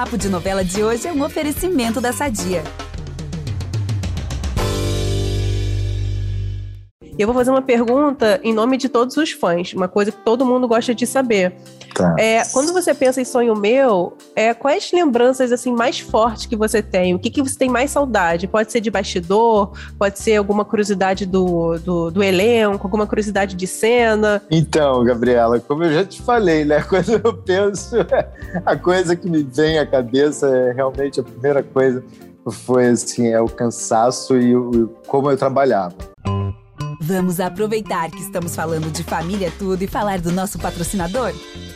Papo de Novela de hoje é um oferecimento da Sadia. Eu vou fazer uma pergunta em nome de todos os fãs, uma coisa que todo mundo gosta de saber. Tá. É, quando você pensa em sonho meu, é, quais lembranças assim mais fortes que você tem? O que, que você tem mais saudade? Pode ser de bastidor, pode ser alguma curiosidade do, do, do elenco, alguma curiosidade de cena. Então, Gabriela, como eu já te falei, né? Quando eu penso, a coisa que me vem à cabeça é realmente a primeira coisa foi assim, é o cansaço e o, como eu trabalhava. Vamos aproveitar que estamos falando de família tudo e falar do nosso patrocinador?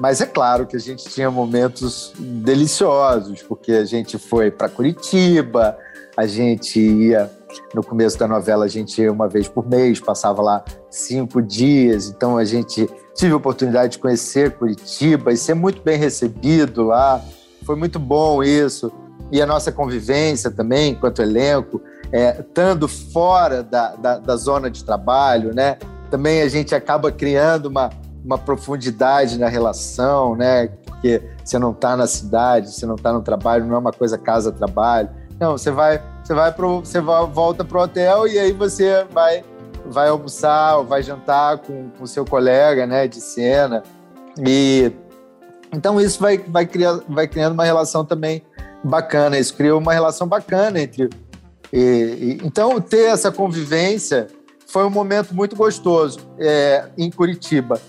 Mas é claro que a gente tinha momentos deliciosos, porque a gente foi para Curitiba, a gente ia no começo da novela a gente ia uma vez por mês, passava lá cinco dias, então a gente tive a oportunidade de conhecer Curitiba e ser muito bem recebido lá. Foi muito bom isso. E a nossa convivência também, enquanto elenco, é, estando fora da, da, da zona de trabalho, né? Também a gente acaba criando uma, uma profundidade na relação, né? Porque você não está na cidade, você não está no trabalho, não é uma coisa casa-trabalho. Não, você vai, você vai pro, você volta pro hotel e aí você vai, vai almoçar ou vai jantar com o seu colega, né? De cena. E então isso vai, vai, criar, vai criando uma relação também bacana. Isso criou uma relação bacana entre. E, e, então ter essa convivência foi um momento muito gostoso é, em Curitiba.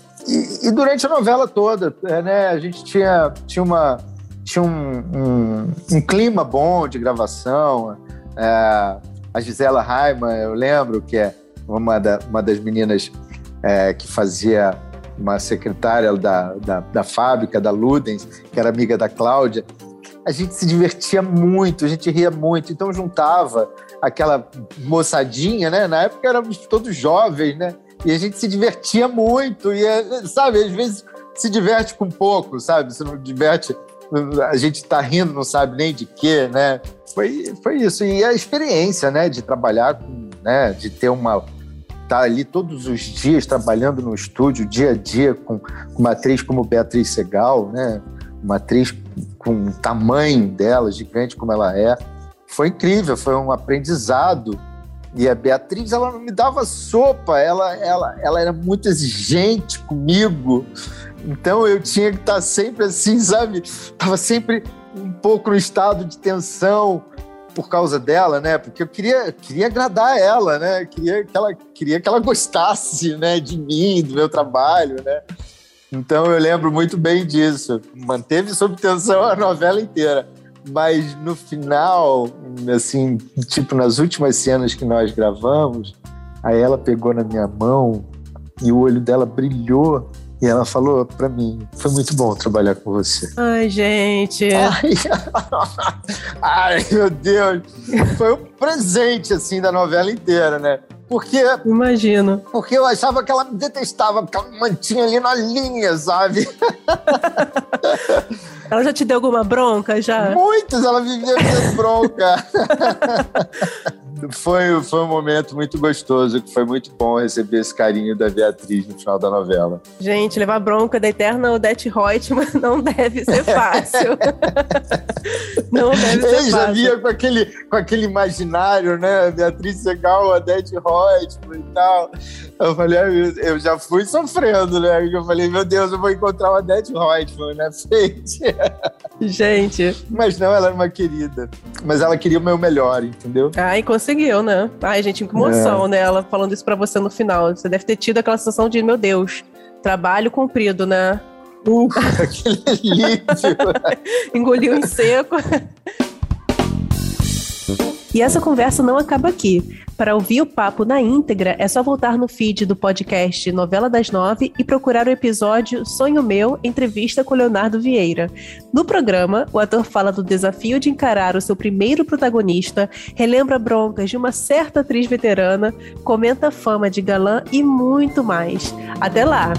E, durante a novela toda, é, né, a gente tinha, tinha, uma, tinha um, um, um clima bom de gravação. É, a Gisela Raiman, eu lembro que é uma, da, uma das meninas é, que fazia uma secretária da, da, da, fábrica, da Ludens, que era amiga da Cláudia. A gente se divertia muito, a gente ria muito, então juntava aquela moçadinha, né? Na época éramos todos jovens, né? E a gente se divertia muito. E, sabe, às vezes se diverte com pouco, sabe? Se não diverte, a gente tá rindo, não sabe nem de quê, né? Foi, foi isso. E a experiência, né? De trabalhar com, né? De ter uma... Tá ali todos os dias trabalhando no estúdio, dia a dia, com, com uma atriz como Beatriz Segal, né? Uma atriz com o tamanho dela, gigante como ela é. Foi incrível, foi um aprendizado e a Beatriz, ela não me dava sopa, ela, ela, ela era muito exigente comigo. Então eu tinha que estar sempre assim, sabe? Tava sempre um pouco no estado de tensão por causa dela, né? Porque eu queria, queria agradar ela, né? Queria que ela, queria que ela gostasse, né? De mim, do meu trabalho, né? Então eu lembro muito bem disso. Manteve sob tensão a novela inteira mas no final, assim, tipo nas últimas cenas que nós gravamos, aí ela pegou na minha mão e o olho dela brilhou e ela falou para mim: foi muito bom trabalhar com você. Ai, gente. Ai, ai, meu Deus. Foi um presente, assim, da novela inteira, né? Porque. Imagino. Porque eu achava que ela me detestava, porque ela me mantinha ali na linha, sabe? Ela já te deu alguma bronca já? Muitas, ela vivia me dando bronca. foi, foi um momento muito gostoso, que foi muito bom receber esse carinho da Beatriz no final da novela. Gente, levar bronca da eterna Odete Reutemann não deve ser fácil. Não deve ser fácil. já via com aquele, com aquele imaginário, né? Beatriz Segal, Odete Reutemann e tal. Eu falei, eu já fui sofrendo, né? Eu falei, meu Deus, eu vou encontrar uma Odete Reutemann na frente. Gente. Mas não, ela era uma querida. Mas ela queria o meu melhor, entendeu? Ai, conseguiu, né? Ai, gente, que emoção, é. né? Ela falando isso pra você no final. Você deve ter tido aquela sensação de, meu Deus, trabalho cumprido, né? Uh, aquele alívio. Engoliu em seco. E essa conversa não acaba aqui. Para ouvir o papo na íntegra, é só voltar no feed do podcast Novela das Nove e procurar o episódio Sonho Meu, entrevista com Leonardo Vieira. No programa, o ator fala do desafio de encarar o seu primeiro protagonista, relembra broncas de uma certa atriz veterana, comenta a fama de galã e muito mais. Até lá!